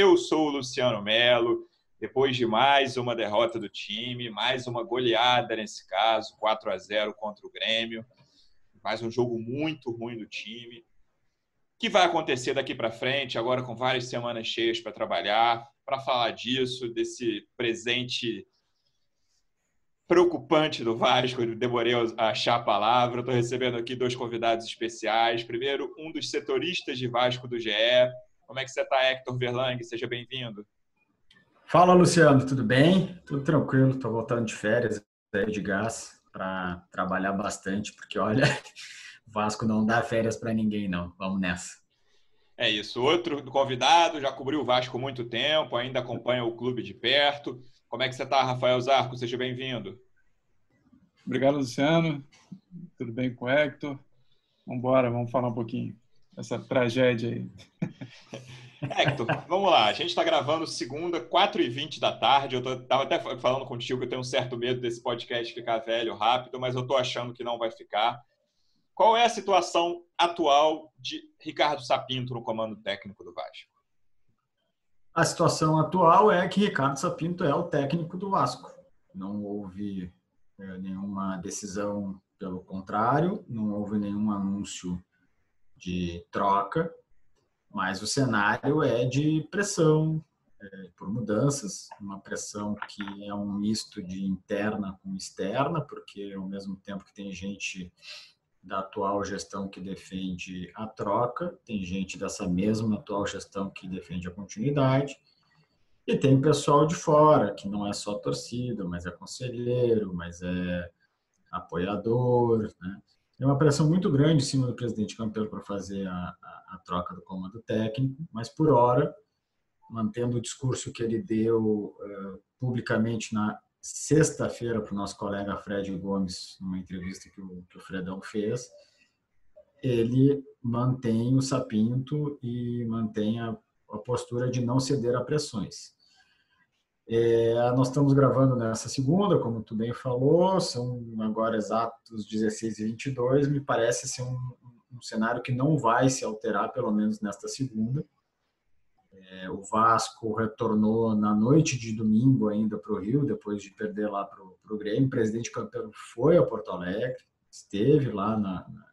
Eu sou o Luciano Melo. Depois de mais uma derrota do time, mais uma goleada nesse caso, 4 a 0 contra o Grêmio, mais um jogo muito ruim do time. O que vai acontecer daqui para frente, agora com várias semanas cheias para trabalhar, para falar disso, desse presente preocupante do Vasco, demorei a achar a palavra. Estou recebendo aqui dois convidados especiais. Primeiro, um dos setoristas de Vasco do GE, como é que você está, Hector Verlang? Seja bem-vindo. Fala, Luciano, tudo bem? Tudo tranquilo, estou voltando de férias de gás para trabalhar bastante, porque olha, Vasco não dá férias para ninguém, não. Vamos nessa. É isso. Outro convidado já cobriu o Vasco há muito tempo, ainda acompanha o clube de perto. Como é que você está, Rafael Zarco? Seja bem-vindo. Obrigado, Luciano. Tudo bem com o Hector? Vamos embora, vamos falar um pouquinho essa tragédia aí. Hector, vamos lá. A gente está gravando segunda, 4h20 da tarde. Eu estava até falando contigo que eu tenho um certo medo desse podcast ficar velho rápido, mas eu estou achando que não vai ficar. Qual é a situação atual de Ricardo Sapinto no comando técnico do Vasco? A situação atual é que Ricardo Sapinto é o técnico do Vasco. Não houve é, nenhuma decisão pelo contrário, não houve nenhum anúncio de troca, mas o cenário é de pressão é, por mudanças, uma pressão que é um misto de interna com externa, porque ao mesmo tempo que tem gente da atual gestão que defende a troca, tem gente dessa mesma atual gestão que defende a continuidade, e tem pessoal de fora, que não é só torcida, mas é conselheiro, mas é apoiador, né? Tem uma pressão muito grande em cima do presidente Campelo para fazer a, a, a, troca do comando técnico, mas por hora, mantendo o discurso que ele deu uh, publicamente na sexta-feira para o nosso colega Fred Gomes, numa entrevista que o, que o Fredão fez, ele mantém o sapinto e mantém a, a postura de não ceder a pressões. É, nós estamos gravando nessa segunda, como tu bem falou, são agora exatos 16 e 22, me parece ser um, um cenário que não vai se alterar, pelo menos nesta segunda. É, o Vasco retornou na noite de domingo ainda para o Rio, depois de perder lá para o Grêmio. O presidente Campelo foi a Porto Alegre, esteve lá na, na,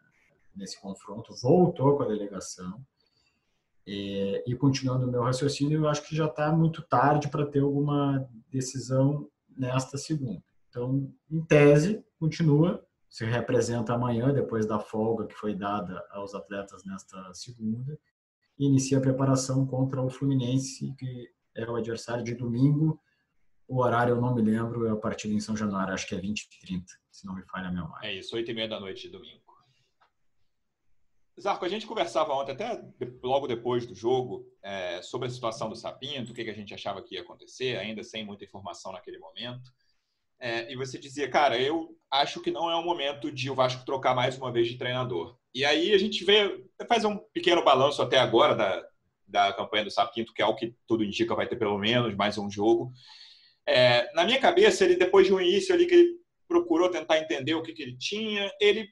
nesse confronto, voltou com a delegação. É, e continuando o meu raciocínio, eu acho que já está muito tarde para ter alguma decisão nesta segunda. Então, em tese, continua, se representa amanhã, depois da folga que foi dada aos atletas nesta segunda, e inicia a preparação contra o Fluminense, que é o adversário de domingo. O horário eu não me lembro, é a partida em São Januário, acho que é 20 e 30, se não me falha a memória. É isso, 8 e meia da noite de domingo. Zarco, a gente conversava ontem, até logo depois do jogo, é, sobre a situação do Sapinto, o que, que a gente achava que ia acontecer, ainda sem muita informação naquele momento. É, e você dizia, cara, eu acho que não é o momento de o Vasco trocar mais uma vez de treinador. E aí a gente vê, faz um pequeno balanço até agora da, da campanha do Sapinto, que é o que tudo indica vai ter pelo menos mais um jogo. É, na minha cabeça, ele depois de um início ali que ele procurou tentar entender o que, que ele tinha, ele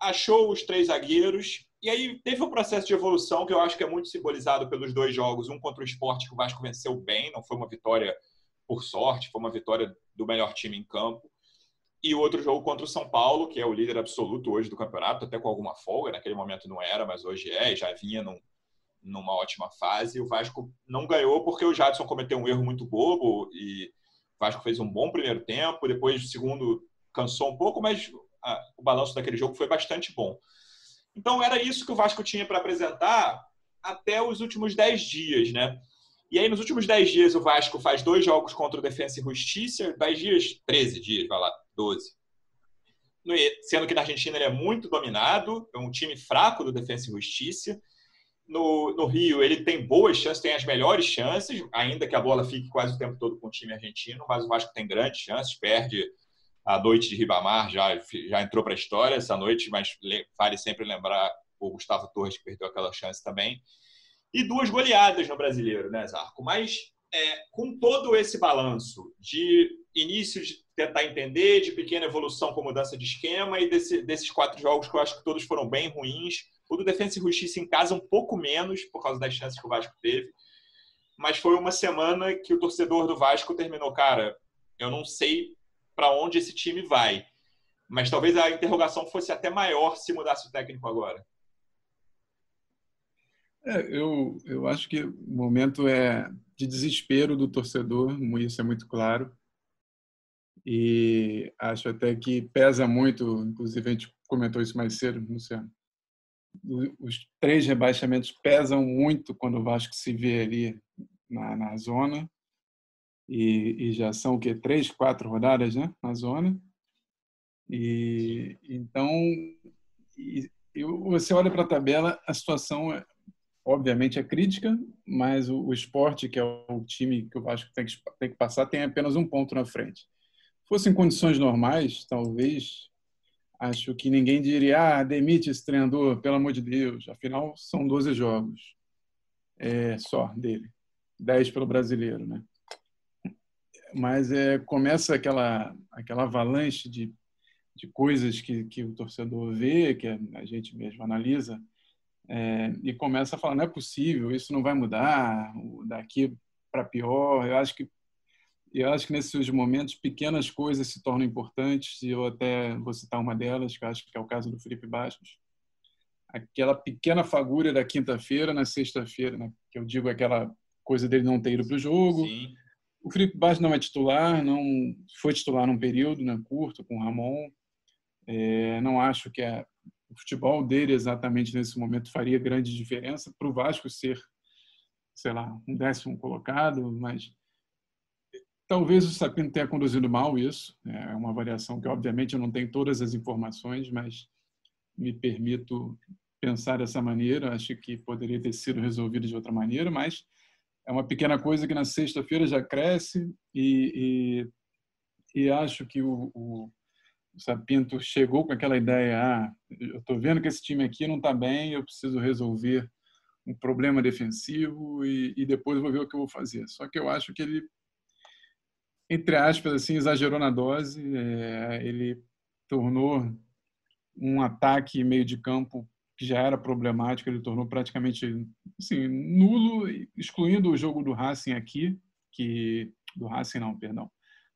achou os três zagueiros e aí teve um processo de evolução que eu acho que é muito simbolizado pelos dois jogos. Um contra o esporte, que o Vasco venceu bem, não foi uma vitória por sorte, foi uma vitória do melhor time em campo. E o outro jogo contra o São Paulo, que é o líder absoluto hoje do campeonato, até com alguma folga, naquele momento não era, mas hoje é, já vinha num, numa ótima fase. O Vasco não ganhou porque o Jadson cometeu um erro muito bobo e o Vasco fez um bom primeiro tempo, depois o segundo cansou um pouco, mas a, o balanço daquele jogo foi bastante bom. Então era isso que o Vasco tinha para apresentar até os últimos 10 dias, né? E aí, nos últimos 10 dias, o Vasco faz dois jogos contra o Defensa e Justiça, 10 dias, 13 dias, vai lá, 12. Sendo que na Argentina ele é muito dominado, é um time fraco do Defensa e Justiça. no, no Rio ele tem boas chances, tem as melhores chances, ainda que a bola fique quase o tempo todo com o time argentino, mas o Vasco tem grandes chances, perde a noite de Ribamar, já, já entrou para a história essa noite, mas vale sempre lembrar o Gustavo Torres que perdeu aquela chance também. E duas goleadas no brasileiro, né, Zarco? Mas é, com todo esse balanço de início de tentar entender, de pequena evolução com mudança de esquema e desse, desses quatro jogos que eu acho que todos foram bem ruins, o do Defensa e Justiça em casa um pouco menos, por causa das chances que o Vasco teve. Mas foi uma semana que o torcedor do Vasco terminou, cara, eu não sei para onde esse time vai. Mas talvez a interrogação fosse até maior se mudasse o técnico agora. É, eu, eu acho que o momento é de desespero do torcedor, isso é muito claro. E acho até que pesa muito, inclusive a gente comentou isso mais cedo, Luciano, os três rebaixamentos pesam muito quando o Vasco se vê ali na, na zona. E, e, já são o quê? Três, quatro rodadas né? na zona. E então, e, você olha para a tabela, a situação é, obviamente é crítica, mas o, o, esporte, que é o time que o Vasco tem que, tem que passar, tem apenas um ponto na frente. Se fossem condições normais, talvez acho que ninguém diria, ah, demite esse treinador, pelo amor de Deus. Afinal, são 12 jogos é, só dele. 10 pelo brasileiro, né? Mas é, começa aquela, aquela avalanche de, de coisas que, que o torcedor vê, que a gente mesmo analisa, é, e começa a falar, não é possível, isso não vai mudar, daqui para pior. Eu acho que eu acho que nesses momentos pequenas coisas se tornam importantes e eu até vou citar uma delas, que acho que é o caso do Felipe Bastos. Aquela pequena fagulha da quinta-feira na sexta-feira, né? que eu digo aquela coisa dele não ter ido para o jogo. Sim. O Felipe Bastos não é titular, não foi titular num período né, curto com o Ramon. É, não acho que a, o futebol dele exatamente nesse momento faria grande diferença para o Vasco ser, sei lá, um décimo colocado, mas Talvez o Sapino tenha conduzido mal isso, né? é uma avaliação que, obviamente, eu não tenho todas as informações, mas me permito pensar dessa maneira. Acho que poderia ter sido resolvido de outra maneira, mas é uma pequena coisa que na sexta-feira já cresce e, e, e acho que o, o, o, Sapinto chegou com aquela ideia: ah, eu estou vendo que esse time aqui não está bem, eu preciso resolver um problema defensivo e, e depois vou ver o que eu vou fazer. Só que eu acho que ele entre aspas, assim, exagerou na dose. É, ele tornou um ataque meio de campo que já era problemático, ele tornou praticamente assim, nulo, excluindo o jogo do Racing aqui, que do Racing não, perdão,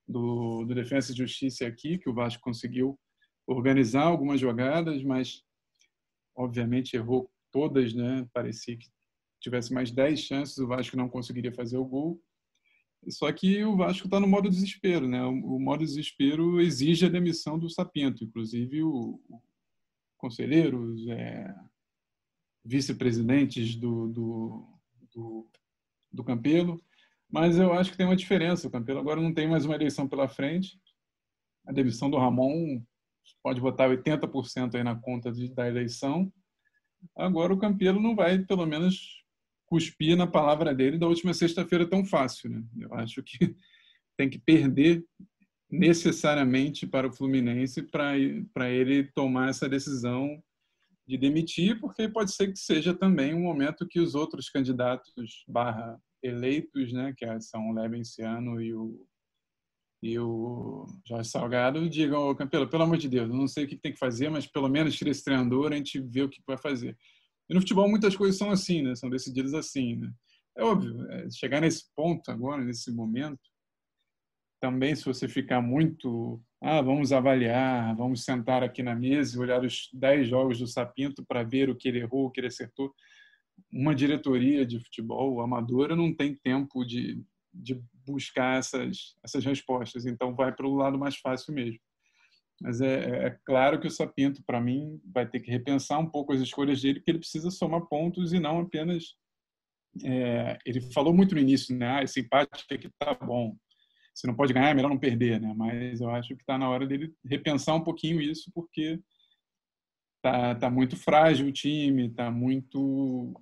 do, do Defensa e Justiça aqui, que o Vasco conseguiu organizar algumas jogadas, mas obviamente errou todas, né? Parecia que tivesse mais 10 chances, o Vasco não conseguiria fazer o gol. Só que o Vasco está no modo desespero, né? O, modo desespero exige a demissão do Sapinto, inclusive o conselheiros, é, vice-presidentes do, do, do, do Campelo. Mas eu acho que tem uma diferença. O Campelo agora não tem mais uma eleição pela frente. A demissão do Ramon pode botar 80% aí na conta de, da eleição. Agora o Campelo não vai, pelo menos, cuspir na palavra dele da última sexta-feira tão fácil. Né? Eu acho que tem que perder necessariamente para o Fluminense para ele tomar essa decisão de demitir, porque pode ser que seja também um momento que os outros candidatos barra eleitos, né, que são o Lebenciano e o e o Jorge Salgado digam, ao Campelo, pelo amor de Deus, eu não sei o que tem que fazer, mas pelo menos tira esse treinador, a gente vê o que vai fazer. E no futebol muitas coisas são assim, né? São decididas assim, né? É óbvio, é, chegar nesse ponto agora, nesse momento, também se você ficar muito, ah, vamos avaliar, vamos sentar aqui na mesa e olhar os 10 jogos do Sapinto para ver o que ele errou, o que ele acertou. Uma diretoria de futebol amadora não tem tempo de, de buscar essas, essas respostas, então vai para o lado mais fácil mesmo. Mas é, é, é claro que o Sapinto, para mim, vai ter que repensar um pouco as escolhas dele, porque ele precisa somar pontos e não apenas. É, ele falou muito no início, né? Ah, esse empate aqui tá bom. Se não pode ganhar, é melhor não perder, né? Mas eu acho que está na hora dele repensar um pouquinho isso, porque tá, tá muito frágil o time, tá muito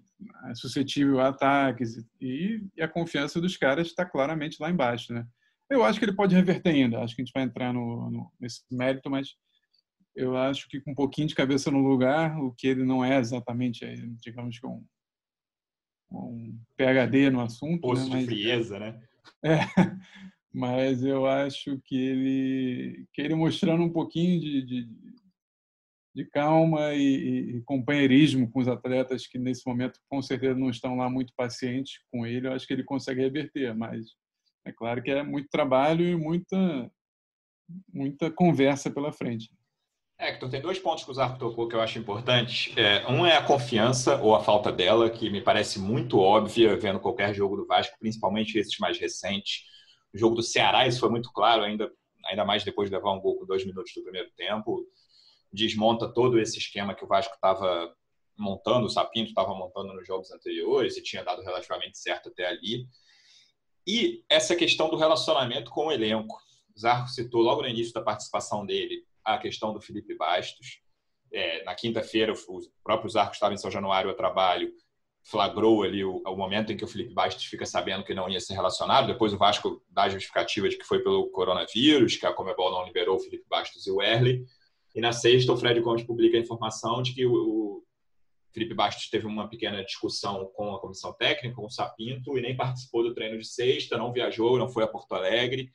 é suscetível a ataques e, e a confiança dos caras está claramente lá embaixo, né? Eu acho que ele pode reverter ainda. Acho que a gente vai entrar no, no, nesse mérito, mas eu acho que com um pouquinho de cabeça no lugar, o que ele não é exatamente, é, digamos que um, um PhD no assunto. Poço né? mas, de frieza, né? É, mas eu acho que ele, que ele mostrando um pouquinho de, de, de calma e, e, companheirismo com os atletas que nesse momento com certeza não estão lá muito pacientes com ele, eu acho que ele consegue reverter, mas é claro que é muito trabalho e muita muita conversa pela frente. É, Hector, tem dois pontos que o Zarco tocou que eu acho importantes. É, um é a confiança ou a falta dela, que me parece muito óbvia vendo qualquer jogo do Vasco, principalmente esses mais recentes. O jogo do Ceará, isso foi muito claro, ainda, ainda mais depois de levar um gol com dois minutos do primeiro tempo. Desmonta todo esse esquema que o Vasco estava montando, o Sapinto estava montando nos jogos anteriores e tinha dado relativamente certo até ali. E essa questão do relacionamento com o elenco. O Zarco citou logo no início da participação dele a questão do Felipe Bastos. É, na quinta-feira, o próprio Zarco estava em São Januário a trabalho, flagrou ali o, o, momento em que o Felipe Bastos fica sabendo que não ia ser relacionado. Depois o Vasco dá a justificativa de que foi pelo coronavírus, que a Comebol não liberou o Felipe Bastos e o Erle. E na sexta, o Fred Gomes publica a informação de que o, o Felipe Bastos teve uma pequena discussão com a comissão técnica, com o Sapinto, e nem participou do treino de sexta, não viajou, não foi a Porto Alegre.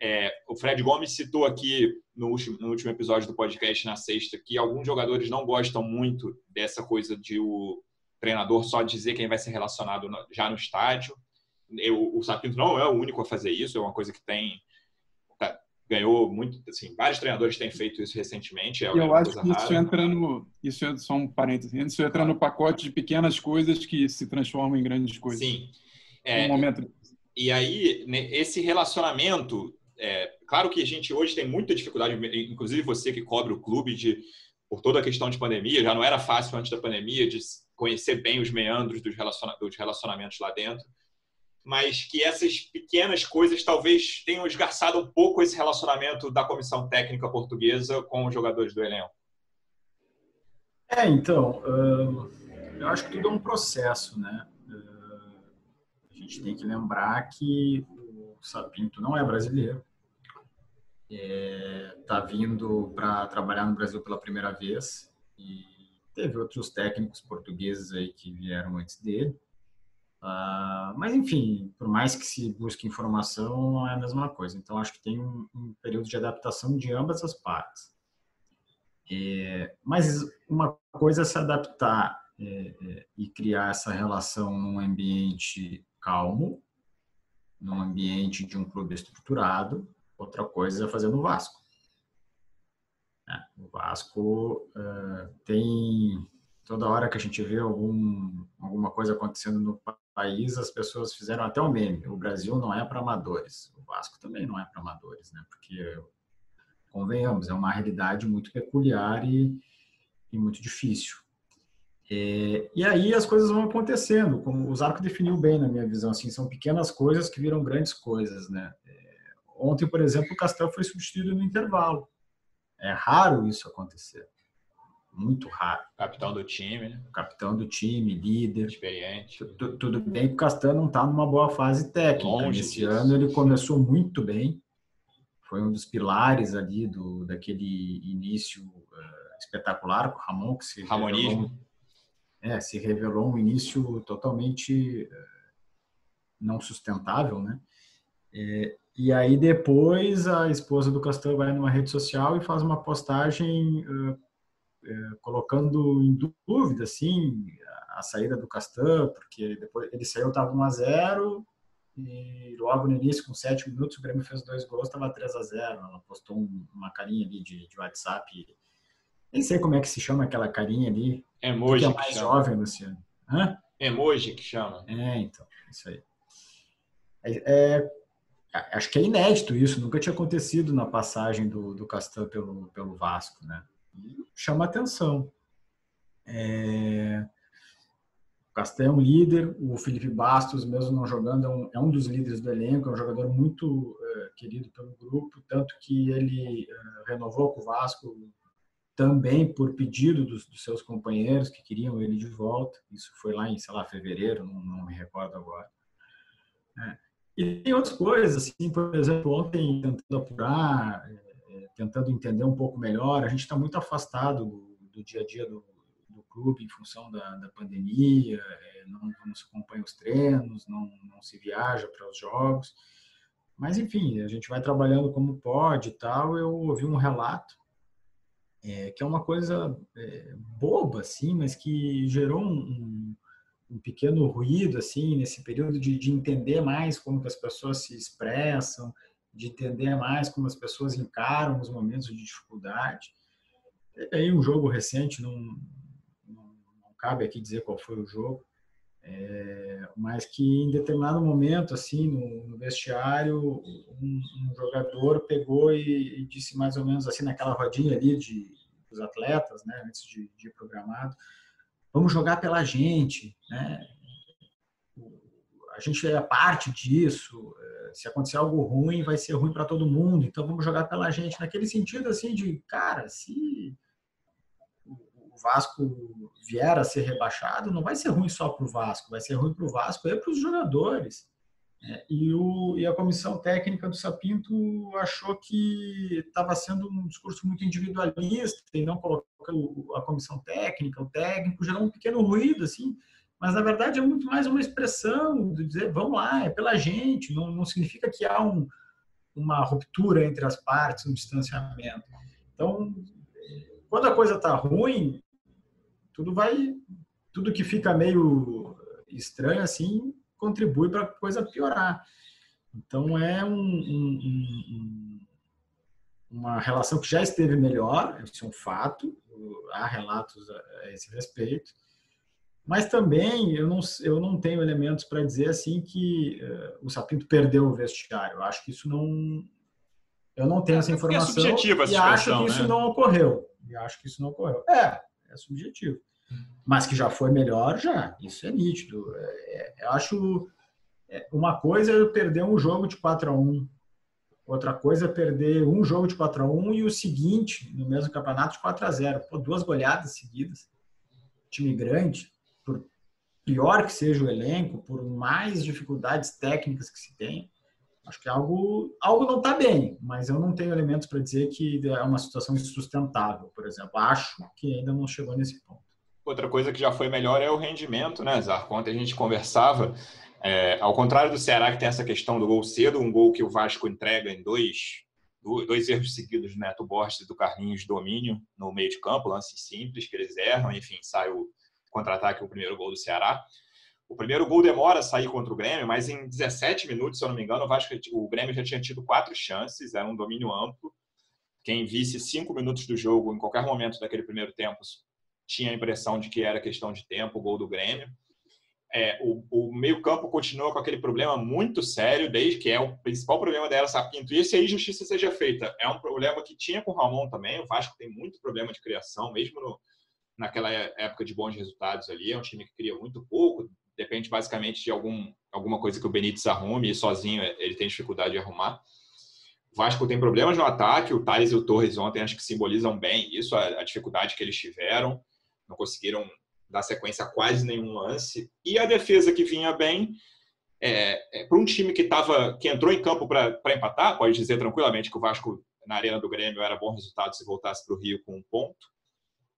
É, o Fred Gomes citou aqui no último, no último, episódio do podcast na sexta que alguns jogadores não gostam muito dessa coisa de o treinador só dizer quem vai ser relacionado já no estádio. Eu, o Sapinto não é o único a fazer isso, é uma coisa que tem tá, ganhou muito, assim, vários treinadores têm feito isso recentemente. É eu acho que isso entra no, isso é só um parênteses, isso entra no pacote de pequenas coisas que se transformam em grandes coisas. Sim. É, um momento. E aí, esse relacionamento é, claro que a gente hoje tem muita dificuldade, inclusive você que cobre o clube, de por toda a questão de pandemia, já não era fácil antes da pandemia de conhecer bem os meandros dos, dos relacionamentos lá dentro, mas que essas pequenas coisas talvez tenham esgarçado um pouco esse relacionamento da comissão técnica portuguesa com os jogadores do elenco. É, então, eu acho que tudo é um processo, né? a gente tem que lembrar que o Sapinto não é brasileiro, está é, tá vindo para trabalhar no Brasil pela primeira vez e teve outros técnicos portugueses aí que vieram antes dele. Uh, mas enfim, por mais que se busque informação, é a mesma coisa. Então acho que tem um, um período de adaptação de ambas as partes. É, mas uma coisa é se adaptar é, é, e criar essa relação num ambiente calmo, num ambiente de um clube estruturado, Outra coisa é fazer no Vasco. É, o Vasco uh, tem toda hora que a gente vê algum, alguma coisa acontecendo no país, as pessoas fizeram até um meme. O Brasil não é para amadores. O Vasco também não é para amadores, né? Porque convenhamos, é uma realidade muito peculiar e, e muito difícil. É, e aí as coisas vão acontecendo, como o Zarco definiu bem na minha visão, assim, são pequenas coisas que viram grandes coisas, né? Ontem, por exemplo, o Castel foi substituído no intervalo. É raro isso acontecer. Muito raro. Capitão do time, né? Capitão do time, líder. Experiente. Tudo bem que o Castel não está numa boa fase técnica. Longe Esse disso. ano ele começou muito bem. Foi um dos pilares ali do, daquele início uh, espetacular com o Ramon, que se Ramonismo. Revelou, é, se revelou um início totalmente uh, não sustentável, né? É, e aí depois a esposa do Castan vai numa rede social e faz uma postagem uh, uh, colocando em dúvida, assim, a, a saída do Castan, porque depois ele saiu, estava 1 a 0 e logo no início, com 7 minutos, o Grêmio fez dois gols, estava 3 a 0 Ela postou um, uma carinha ali de, de WhatsApp. Nem sei como é que se chama aquela carinha ali. Emoji. Que é mais que jovem, Luciano. Hã? Emoji que chama. É, então, isso aí. É, é acho que é inédito isso, nunca tinha acontecido na passagem do, do Castan pelo, pelo Vasco, né? Chama atenção. É... O Castan é um líder, o Felipe Bastos, mesmo não jogando, é um, é um dos líderes do elenco, é um jogador muito é, querido pelo grupo, tanto que ele é, renovou com o Vasco, também por pedido dos, dos, seus companheiros que queriam ele de volta. Isso foi lá em, sei lá, fevereiro, não, não me recordo agora. É. E tem outras coisas, assim, por exemplo, ontem tentando apurar, é, tentando entender um pouco melhor, a gente está muito afastado do, do, dia a dia do, do clube em função da, da pandemia, é, não, não, se acompanha os treinos, não, não se viaja para os jogos. Mas, enfim, a gente vai trabalhando como pode e tal. Eu ouvi um relato é, que é uma coisa é, boba, assim, mas que gerou um, um, pequeno ruído, assim, nesse período de, de entender mais como que as pessoas se expressam, de entender mais como as pessoas encaram os momentos de dificuldade. Teve aí um jogo recente, não, não, não cabe aqui dizer qual foi o jogo, é, mas que em determinado momento, assim, no, no vestiário, um, um, jogador pegou e, e, disse mais ou menos assim, naquela rodinha ali de, dos atletas, né, antes de, de programado, vamos jogar pela gente, né? A gente é parte disso. É, se acontecer algo ruim, vai ser ruim para todo mundo. Então vamos jogar pela gente naquele sentido assim de, cara, se o Vasco vier a ser rebaixado, não vai ser ruim só para o Vasco, vai ser ruim para o Vasco e para os jogadores. É, e, o, e a comissão técnica do Sapinto achou que estava sendo um discurso muito individualista e não colocou a comissão técnica, o técnico, gerou um pequeno ruído, assim, mas na verdade é muito mais uma expressão de dizer, vamos lá, é pela gente, não, não significa que há um, uma ruptura entre as partes, um distanciamento. Então, quando a coisa está ruim, tudo vai, tudo que fica meio estranho assim, contribui para a coisa piorar. Então é um, um, um, uma relação que já esteve melhor, isso é um fato, há relatos a esse respeito, mas também eu não, eu não tenho elementos para dizer assim que uh, o Sapinto perdeu o vestiário. Eu acho que isso não. Eu não tenho essa é informação. É subjetiva e acho que isso né? não ocorreu. E acho que isso não ocorreu. É, é subjetivo. Mas que já foi melhor, já. Isso é nítido. É, é, eu acho é, uma coisa é perder um jogo de 4 a 1 outra coisa é perder um jogo de 4 a 1 e o seguinte, no mesmo campeonato, de 4 a 0 Pô, duas goleadas seguidas. Time grande, por pior que seja o elenco, por mais dificuldades técnicas que se tem, acho que algo, algo não está bem, mas eu não tenho elementos para dizer que é uma situação insustentável, por exemplo. Acho que ainda não chegou nesse ponto. Outra coisa que já foi melhor é o rendimento, né, Zarco? Ontem a gente conversava, é, ao contrário do Ceará, que tem essa questão do gol cedo, um gol que o Vasco entrega em dois, dois erros seguidos do Neto Borges e do Carlinhos domínio no meio de campo, lance simples que eles erram, enfim, sai o contra-ataque, o primeiro gol do Ceará. O primeiro gol demora a sair contra o Grêmio, mas em 17 minutos, se eu não me engano, o, Vasco, o Grêmio já tinha tido quatro chances, era um domínio amplo. Quem visse cinco minutos do jogo em qualquer momento daquele primeiro tempo tinha a impressão de que era questão de tempo o gol do Grêmio. É, o, o meio-campo continua com aquele problema muito sério, desde que é o principal problema dela, Sapinto. E esse aí, justiça seja feita. É um problema que tinha com o Ramon também. O Vasco tem muito problema de criação, mesmo no, naquela época de bons resultados ali. É um time que cria muito pouco, depende basicamente de algum, alguma coisa que o Benítez arrume e sozinho ele tem dificuldade de arrumar. O Vasco tem problemas no ataque, o Thales e o Torres ontem acho que simbolizam bem isso, a, a dificuldade que eles tiveram, não conseguiram dar sequência a quase nenhum lance. E a defesa que vinha bem, é, é, para um time que, tava, que entrou em campo para empatar, pode dizer tranquilamente que o Vasco na Arena do Grêmio era bom resultado se voltasse para o Rio com um ponto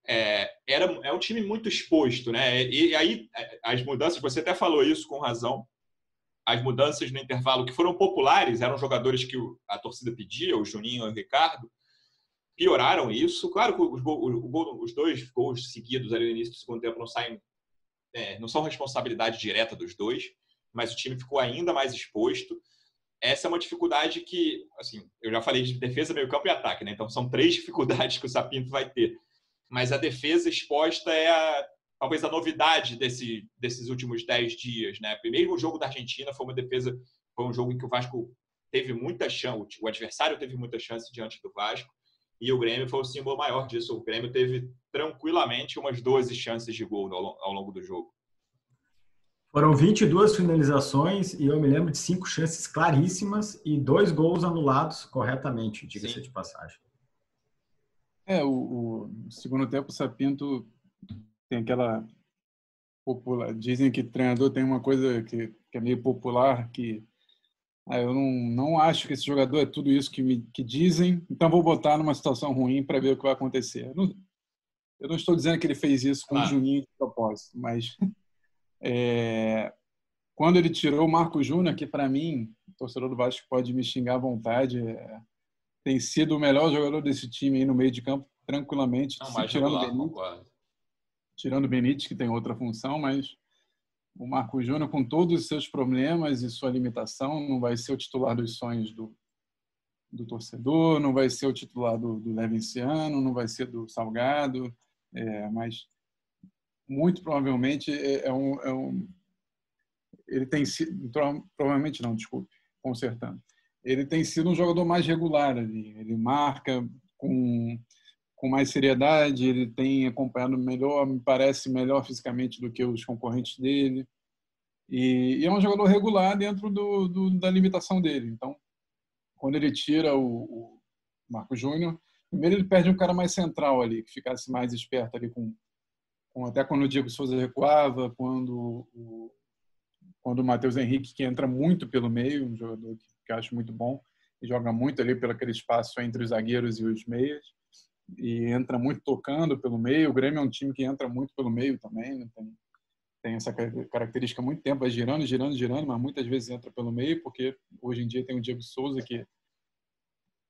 é, era, é um time muito exposto, né? E, e, aí as mudanças, você até falou isso com razão, as mudanças no intervalo que foram populares, eram jogadores que a torcida pedia, o Juninho e o Ricardo, pioraram isso. Claro que os, os dois gols seguidos ali no início do segundo tempo não saem, é, não são responsabilidade direta dos dois, mas o time ficou ainda mais exposto. Essa é uma dificuldade que, assim, eu já falei de defesa, meio campo e ataque, né? Então são três dificuldades que o Sapinto vai ter mas a defesa exposta é a, talvez a novidade desse, desses últimos dez dias, né? Primeiro o jogo da Argentina foi uma defesa, foi um jogo em que o Vasco teve muita chance, o adversário teve muita chance diante do Vasco e o Grêmio foi o símbolo maior disso. O Grêmio teve tranquilamente umas 12 chances de gol ao longo do jogo. Foram 22 finalizações e eu me lembro de cinco chances claríssimas e dois gols anulados corretamente, diga-se de passagem. É, o, o segundo tempo o Sapinto tem aquela popular. Dizem que treinador tem uma coisa que, que é meio popular, que ah, eu não, não acho que esse jogador é tudo isso que me que dizem, então vou botar numa situação ruim para ver o que vai acontecer. Eu não, eu não, estou dizendo que ele fez isso com o Juninho de propósito, mas é, quando ele tirou o Marco Júnior, que para mim, torcedor do Vasco pode me xingar à vontade, é, tem sido o melhor jogador desse time aí no meio de campo, tranquilamente, não, tirando o Benítez, tirando Benítez, que tem outra função, mas o Marco Júnior, com todos os seus problemas e sua limitação, não vai ser o titular dos sonhos do, do torcedor, não vai ser o titular do, do Levinciano, não vai ser do Salgado, é, mas muito provavelmente é, é, um, é um, ele tem sido provavelmente não, desculpe, consertando. Ele tem sido um jogador mais regular ali. Ele marca com com mais seriedade, ele tem acompanhado melhor, me parece melhor fisicamente do que os concorrentes dele. E, e é um jogador regular dentro do, do, da limitação dele. Então, quando ele tira o, o Marco Júnior, primeiro ele perde um cara mais central ali, que ficasse mais esperto ali com, com até quando o Diego Souza recuava, quando o, quando o Matheus Henrique, que entra muito pelo meio, um jogador que, que eu acho muito bom, e joga muito ali pelo aquele espaço entre os zagueiros e os meias e entra muito tocando pelo meio. O Grêmio é um time que entra muito pelo meio também, né? tem, tem essa característica há muito tempo, vai girando, girando, girando, mas muitas vezes entra pelo meio, porque hoje em dia tem o Diego Souza que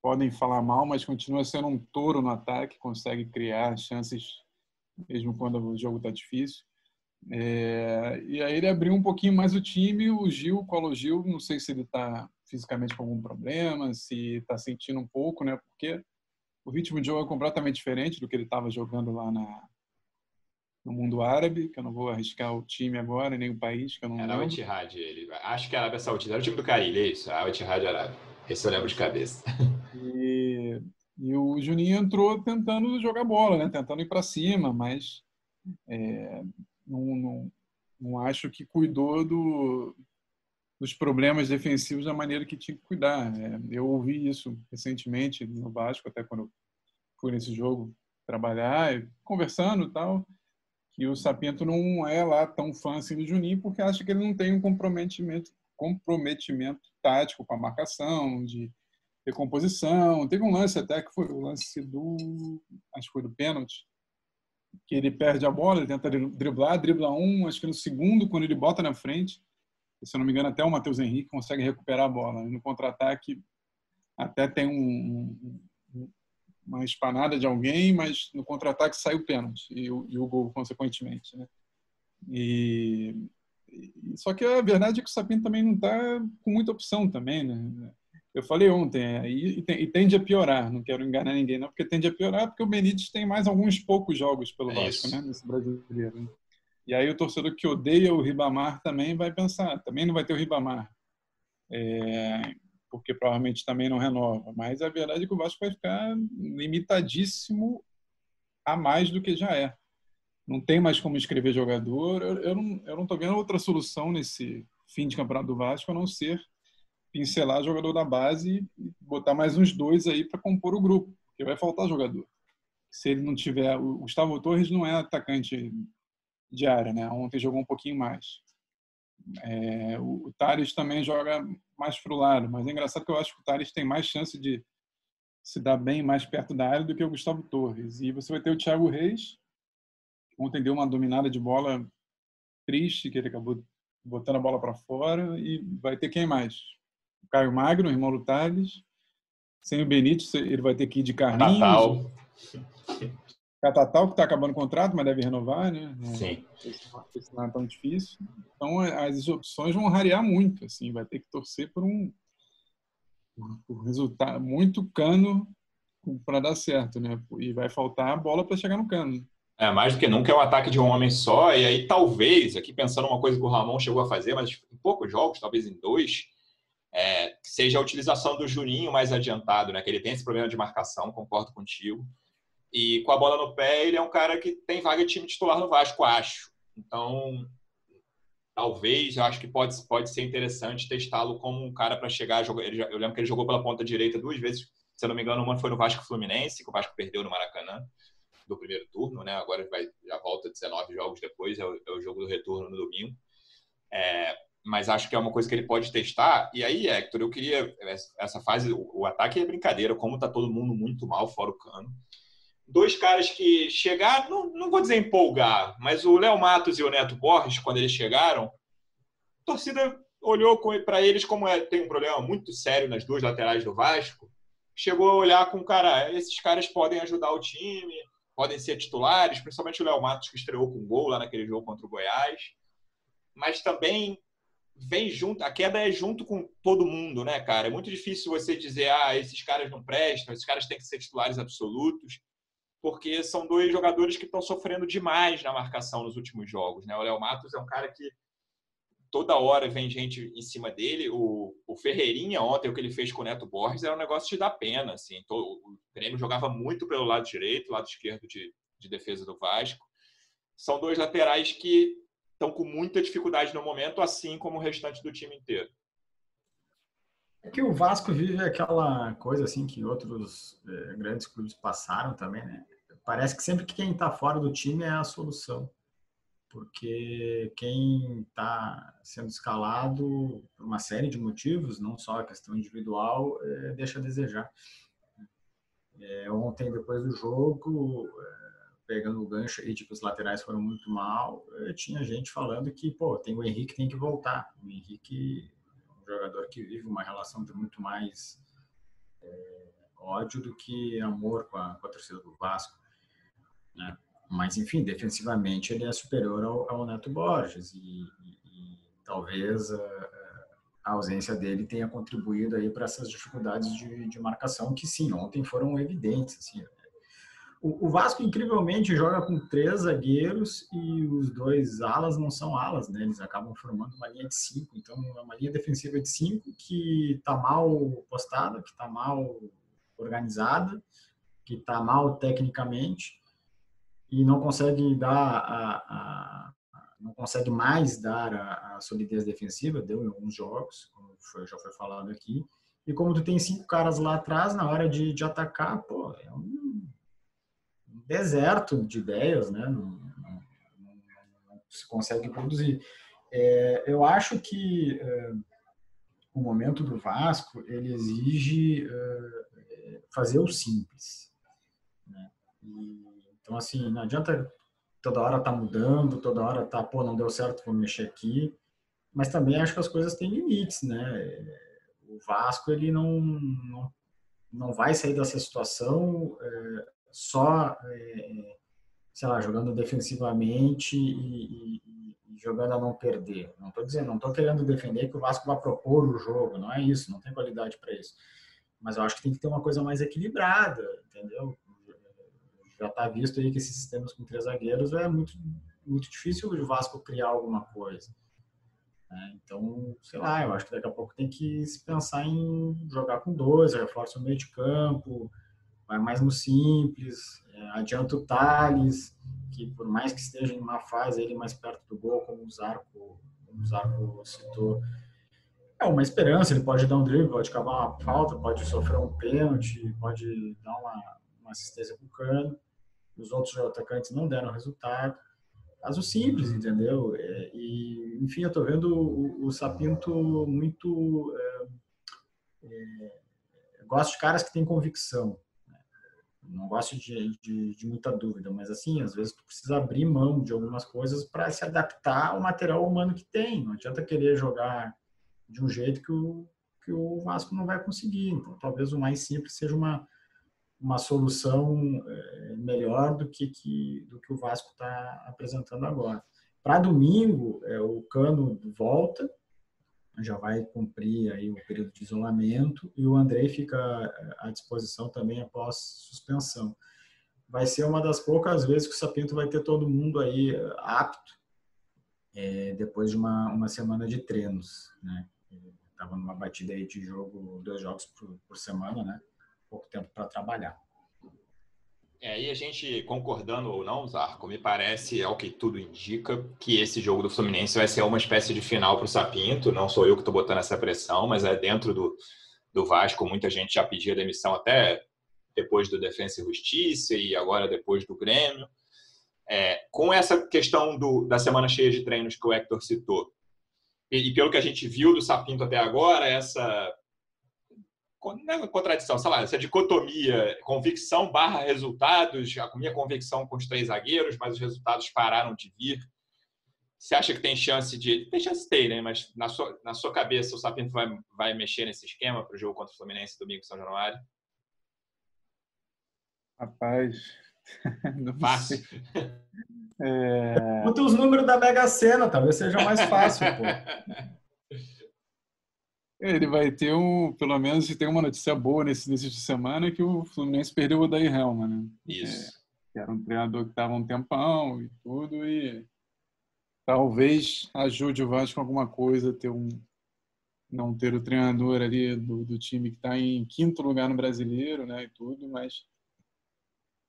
podem falar mal, mas continua sendo um touro no ataque, consegue criar chances mesmo quando o jogo está difícil. É, e aí ele abriu um pouquinho mais o time, o Gil, o Gil, não sei se ele está fisicamente com algum problema, se está sentindo um pouco, né? Porque o ritmo de jogo é completamente diferente do que ele estava jogando lá na, no mundo árabe, que eu não vou arriscar o time agora, nem o país, que eu não Era o Etihad, ele. Acho que a Arábia Saudita era o time do Carilho, é isso? A Etihad Arábia. Esse eu lembro de cabeça. E, e o Juninho entrou tentando jogar bola, né? Tentando ir para cima, mas é, não, não, não acho que cuidou do, dos problemas defensivos da maneira que tinha que cuidar. É, eu ouvi isso recentemente no Vasco, até quando fui nesse jogo trabalhar, conversando e tal, que o Sapinto não é lá tão fã assim do Juninho, porque acha que ele não tem um comprometimento, comprometimento tático com a marcação, de recomposição. Teve um lance até que foi o lance do. Acho que foi do pênalti, que ele perde a bola, ele tenta driblar, dribla um, acho que no segundo, quando ele bota na frente se eu não me engano, até o Matheus Henrique consegue recuperar a bola. No contra-ataque, até tem um, uma espanada de alguém, mas no contra-ataque sai o pênalti e o, e o gol, consequentemente. Né? E, e, só que a verdade é que o Sapinto também não está com muita opção também. Né? Eu falei ontem, é, e, e, tende a piorar, não quero enganar ninguém, não, porque tende a piorar porque o Benítez tem mais alguns poucos jogos pelo é Vasco, né, nesse brasileiro. E aí o torcedor que odeia o Ribamar também vai pensar, também não vai ter o Ribamar, é, porque provavelmente também não renova. Mas a verdade é que o Vasco vai ficar limitadíssimo a mais do que já é. Não tem mais como escrever jogador. Eu, eu não estou vendo outra solução nesse fim de campeonato do Vasco a não ser pincelar jogador da base e botar mais uns dois aí para compor o grupo, porque vai faltar jogador. Se ele não tiver, o Gustavo Torres não é atacante diária, né? Ontem jogou um pouquinho mais. É, o, o também joga mais para o lado, mas é engraçado que eu acho que o Thales tem mais chance de se dar bem mais perto da área do que o Gustavo Torres. E você vai ter o Thiago Reis, que ontem deu uma dominada de bola triste, que ele acabou botando a bola para fora, e vai ter quem mais? O Caio Magno, irmão do Thales. Sem o Benítez, ele vai ter que ir de Carlinhos. Natal. Catatal, que está acabando o contrato, mas deve renovar, né? Sim. Esse não é tão difícil. Então, as opções vão rarear muito, assim, vai ter que torcer por um, por resultado muito cano para dar certo, né? E vai faltar a bola para chegar no cano. É, mais do que nunca é um ataque de um homem só, e aí talvez, aqui pensando uma coisa que o Ramon chegou a fazer, mas em poucos jogos, talvez em dois, é, seja a utilização do Juninho mais adiantado, né? Que ele tem esse problema de marcação, concordo contigo. E com a bola no pé, ele é um cara que tem vaga de time titular no Vasco, acho. Então, talvez, eu acho que pode, pode ser interessante testá-lo como um cara para chegar jogar. Eu lembro que ele jogou pela ponta direita duas vezes Se eu não me engano, uma foi no Vasco Fluminense, que o Vasco perdeu no Maracanã, do primeiro turno, né? Agora vai, já volta 19 jogos depois, é o, é o jogo do retorno no domingo. É, mas acho que é uma coisa que ele pode testar. E aí, Hector, eu queria. Essa fase, o, o ataque é brincadeira, como tá todo mundo muito mal fora o cano. Dois caras que chegaram, não, não vou dizer empolgar, mas o Léo Matos e o Neto Borges, quando eles chegaram, a torcida olhou para eles como é, tem um problema muito sério nas duas laterais do Vasco. Chegou a olhar com, cara, esses caras podem ajudar o time, podem ser titulares, principalmente o Léo Matos, que estreou com gol lá naquele jogo contra o Goiás. Mas também vem junto, a queda é junto com todo mundo, né, cara? É muito difícil você dizer, ah, esses caras não prestam, esses caras têm que ser titulares absolutos, porque são dois jogadores que estão sofrendo demais na marcação nos últimos jogos, né? O Léo Matos é um cara que toda hora vem gente em cima dele. O, o Ferreirinha, ontem, o que ele fez com o Neto Borges era um negócio de dar pena, assim. O Grêmio jogava muito pelo lado direito, lado esquerdo de, de defesa do Vasco. São dois laterais que estão com muita dificuldade no momento, assim como o restante do time inteiro. É que o Vasco vive aquela coisa assim que outros eh, grandes clubes passaram também, né? Parece que sempre que quem está fora do time é a solução, porque quem está sendo escalado por uma série de motivos, não só a questão individual, eh, deixa a desejar. É, ontem, depois do jogo, pegando o gancho aí que os laterais foram muito mal, tinha gente falando que, pô, tem o Henrique tem que voltar. O Henrique é jogador que vive uma relação de muito mais é, ódio do que amor com a, com a torcida do Vasco. Né? Mas, enfim, defensivamente ele é superior ao, ao Neto Borges e, e, e talvez a, a, ausência dele tenha contribuído aí para essas dificuldades de, de marcação que, sim, ontem foram evidentes. Assim, o, Vasco, incrivelmente, joga com três zagueiros e os dois alas não são alas, né? Eles acabam formando uma linha de cinco. Então, é uma linha defensiva de cinco que está mal postada, que está mal organizada, que está mal tecnicamente e não consegue dar a, a, a não consegue mais dar a, a, solidez defensiva, deu em alguns jogos, como foi, já foi falado aqui. E como tu tem cinco caras lá atrás, na hora de, de atacar, pô, é um deserto de ideias, né? Não, não, não se consegue produzir. É, eu acho que é, o momento do Vasco ele exige é, fazer o simples. Né? E, então, assim, não adianta toda hora tá mudando, toda hora tá, pô, não deu certo, vou mexer aqui. Mas também acho que as coisas têm limites, né? O Vasco ele não, não, não vai sair dessa situação é, só, é, sei lá, jogando defensivamente e, e, e, jogando a não perder. Não estou dizendo, não estou querendo defender que o Vasco vai propor o jogo, não é isso, não tem qualidade para isso. Mas eu acho que tem que ter uma coisa mais equilibrada, entendeu? Já está visto aí que esses sistemas com três zagueiros é muito, muito difícil o Vasco criar alguma coisa. Né? Então, sei lá, eu acho que daqui a pouco tem que se pensar em jogar com dois, reforça o meio de campo, vai mais no simples, é, adianta o Thales, que por mais que esteja em uma fase ele mais perto do gol, como o Zarco, como o Zarco citou, é uma esperança, ele pode dar um drible, pode cavar uma falta, pode sofrer um pênalti, pode dar uma, uma assistência para o cano. Os outros atacantes não deram resultado. Caso simples, entendeu? É, e, enfim, eu estou vendo o, o, Sapinto muito. É, é, gosto de caras que têm convicção não gosto de, de, de, muita dúvida, mas assim, às vezes tu precisa abrir mão de algumas coisas para se adaptar ao material humano que tem. Não adianta querer jogar de um jeito que o, que o Vasco não vai conseguir. Então, talvez o mais simples seja uma, uma solução é, melhor do que, que, do que o Vasco está apresentando agora. Para domingo, é, o Cano volta, já vai cumprir aí o período de isolamento e o Andrei fica eh, à disposição também após suspensão. Vai ser uma das poucas vezes que o Sapinto vai ter todo mundo aí eh, apto é, depois de uma, uma semana de treinos, né? Estava numa batida aí de jogo, dois jogos por, por semana, né? Pouco tempo para trabalhar. É, e a gente concordando ou não, Zarco, me parece, é o que tudo indica, que esse jogo do Fluminense vai ser uma espécie de final para o Sapinto. Não sou eu que estou botando essa pressão, mas é dentro do, do Vasco. Muita gente já pedia demissão até depois do Defensa e Justiça e agora depois do Grêmio. É, com essa questão do, da semana cheia de treinos que o Hector citou, e, e, pelo que a gente viu do Sapinto até agora, essa não é contradição, sei lá, essa dicotomia, convicção barra resultados, a minha convicção com os três zagueiros, mas os resultados pararam de vir. Você acha que tem chance de. Tem chance de ter, né? Mas na sua, na sua cabeça o Sapinto vai, vai mexer nesse esquema para o jogo contra o Fluminense domingo em São Januário? Rapaz. Não fácil. É... Bota os números da Mega Sena, talvez seja mais fácil, pô. Ele vai ter um, pelo menos se tem uma notícia boa nesse início de semana que o Fluminense perdeu o Daí Helma, né? Isso. É, que era um treinador que estava um tempão e tudo e talvez ajude o Vasco com alguma coisa ter um não ter o treinador ali do, do time que está em quinto lugar no brasileiro, né, e tudo, mas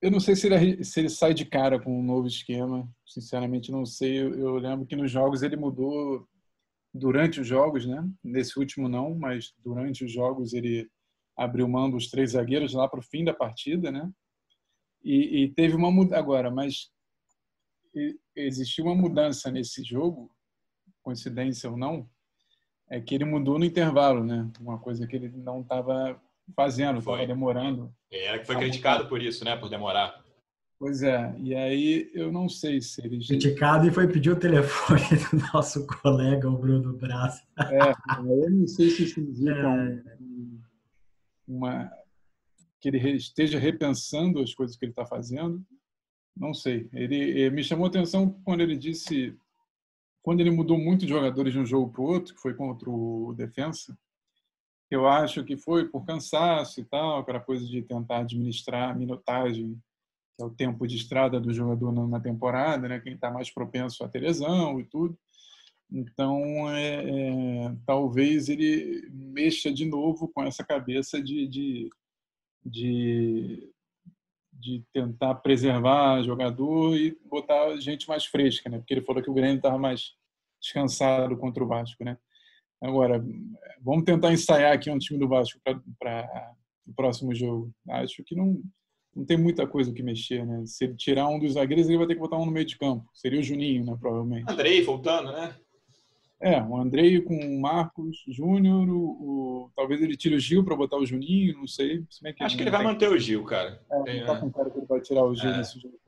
eu não sei se ele, se ele sai de cara com um novo esquema. Sinceramente, não sei. Eu, eu, lembro que nos jogos ele mudou durante os jogos, né? Nesse último não, mas durante os jogos ele abriu mão dos três zagueiros lá para o fim da partida, né? E, e teve uma mudança agora, mas existiu uma mudança nesse jogo, coincidência ou não, é que ele mudou no intervalo, né? Uma coisa que ele não estava fazendo, estava demorando. É, que foi criticado por isso, né? Por demorar. Pois é, e aí eu não sei se ele. Criticado e foi pedir o telefone do nosso colega, o Bruno Braz. É, eu não sei se isso indica é. uma. que ele esteja repensando as coisas que ele está fazendo. Não sei. Ele, ele me chamou a atenção quando ele disse. Quando ele mudou muito de jogadores de um jogo para o outro, que foi contra o Defensa, eu acho que foi por cansaço e tal, aquela coisa de tentar administrar minutagem, que é o tempo de estrada do jogador na temporada, né? quem está mais propenso a ter lesão e tudo. Então, é, é, talvez ele mexa de novo com essa cabeça de, de, de, de tentar preservar jogador e botar gente mais fresca, né? porque ele falou que o Grêmio estava mais descansado contra o Vasco. Né? Agora, vamos tentar ensaiar aqui um time do Vasco para o próximo jogo. Acho que não, não tem muita coisa que mexer, né? Se ele tirar um dos zagueiros, ele vai ter que botar um no meio de campo. Seria o Juninho, né? Provavelmente. Andrei voltando, né? É, o Andrei com o Marcos Júnior, o, o, talvez ele tire o Gil para botar o Juninho, não sei. É que Acho que ele vai manter o Gil, cara. É, tem, tá né? com cara que ele vai tirar o Gil é. nesse jogo.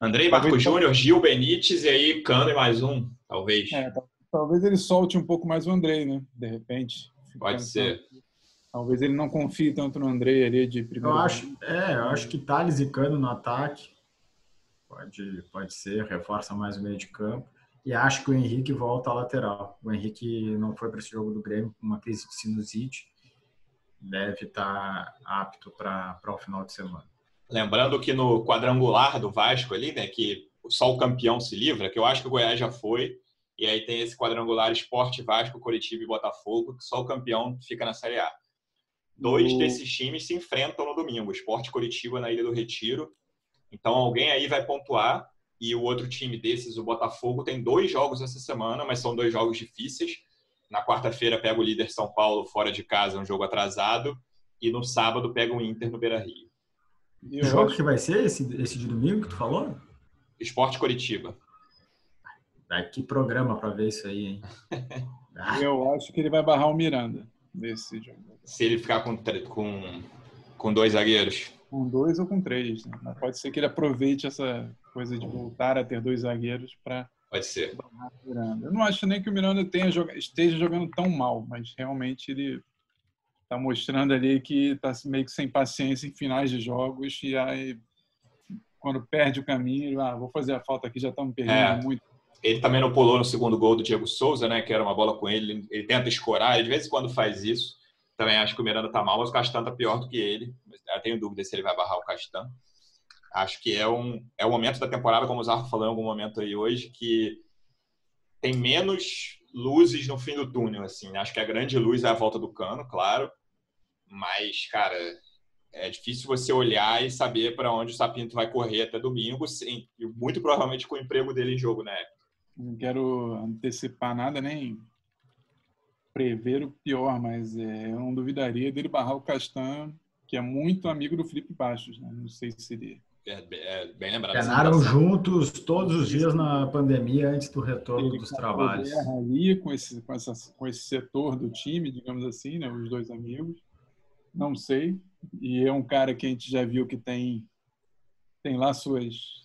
Andrei, Marcos Júnior, Gil, Benítez e aí Cano e mais um, talvez. É, Talvez ele solte um pouco mais o Andrei, né? De repente. Pode ser. Talvez ele não confie tanto no Andrei ali de primeiro. Eu acho, é, eu acho que Thales e Cano no ataque pode, pode ser, reforça mais o meio de campo. E acho que o Henrique volta à lateral. O Henrique não foi para esse jogo do Grêmio com uma crise de sinusite. Deve estar apto para o final de semana. Lembrando que no quadrangular do Vasco ali, né, que só o campeão se livra, que eu acho que o Goiás já foi, e aí tem esse quadrangular Esporte, Vasco, Curitiba e Botafogo, que só o campeão fica na Série A. Dois o... desses times se enfrentam no domingo, Esporte Curitiba na Ilha do Retiro. Então alguém aí vai pontuar e o outro time desses, o Botafogo, tem dois jogos essa semana, mas são dois jogos difíceis. Na quarta-feira pega o líder São Paulo fora de casa, um jogo atrasado, e no sábado pega o Inter no Beira-Rio. E o jogo que vai ser esse, esse de domingo que tu falou? Esporte Curitiba. Que programa para ver isso aí, hein? Ah. Eu acho que ele vai barrar o Miranda Se ele ficar com, com, com dois zagueiros? Com dois ou com três. Né? Mas pode ser que ele aproveite essa coisa de voltar a ter dois zagueiros para. Pode ser. Eu não acho nem que o Miranda tenha, esteja jogando tão mal, mas realmente ele está mostrando ali que está meio que sem paciência em finais de jogos e aí quando perde o caminho, ah, vou fazer a falta aqui, já estamos perdendo é. muito ele também não pulou no segundo gol do Diego Souza, né? Que era uma bola com ele. Ele tenta escorar, ele de vez em quando faz isso. Também acho que o Miranda tá mal, mas o Castan tá pior do que ele. Eu tenho dúvida se ele vai barrar o Castan. Acho que é um, é um momento da temporada, como o Zarco falou em algum momento aí hoje, que tem menos luzes no fim do túnel, assim. Acho que a grande luz é a volta do cano, claro. Mas, cara, é difícil você olhar e saber para onde o Sapinto vai correr até domingo, sim, muito provavelmente com o emprego dele em jogo, né? Não quero antecipar nada, nem prever o pior, mas é, eu não duvidaria dele barrar o Castan, que é muito amigo do Felipe Bastos, né? Não sei se seria. É, é bem lembrado. Treinaram juntos todos os dias na pandemia antes do retorno Ele dos trabalhos. ali com esse, com, essa, com esse setor do time, digamos assim, né? Os dois amigos. Não sei. E é um cara que a gente já viu que tem tem lá suas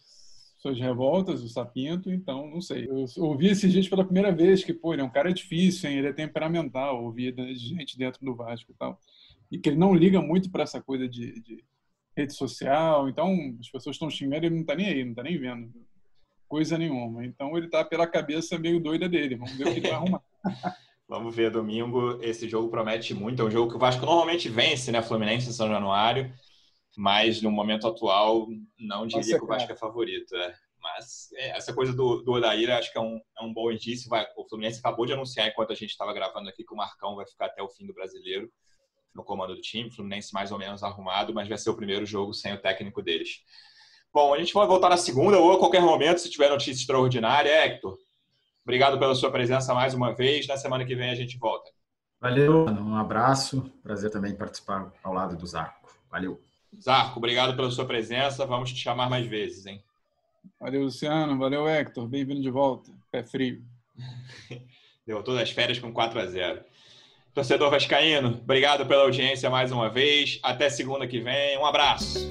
suas revoltas, o Sapinto, então não sei. Eu ouvi esses dias pela primeira vez que, pô, ele é um cara difícil, hein? ele é temperamental, ouvi de gente dentro do Vasco e tal. E que ele não liga muito para essa coisa de, de, rede social, então as pessoas estão xingando, ele não tá nem aí, não tá nem vendo coisa nenhuma. Então ele tá pela cabeça meio doida dele. Vamos ver o que ele vai arrumar. Vamos ver domingo. Esse jogo promete muito. É um jogo que o Vasco normalmente vence, né? Fluminense em São Januário mas no momento atual não diria que o Vasco é favorito. É. Mas é, essa coisa do, do Odair acho que é um, é um bom indício. Vai, o Fluminense acabou de anunciar, enquanto a gente estava gravando aqui, que o Marcão vai ficar até o fim do brasileiro no comando do time. Fluminense mais ou menos arrumado, mas vai ser o primeiro jogo sem o técnico deles. Bom, a gente vai voltar na segunda ou a qualquer momento, se tiver notícia extraordinária. Hector, obrigado pela sua presença mais uma vez. Na semana que vem a gente volta. Valeu, um abraço. Prazer também participar ao lado do Zarco. Valeu. Zarco, obrigado pela sua presença. Vamos te chamar mais vezes, hein? Valeu, Luciano. Valeu, Hector. Bem-vindo de volta. Pé frio. Deu todas as férias com 4 a 0. Torcedor Vascaíno, obrigado pela audiência mais uma vez. Até segunda que vem. Um abraço.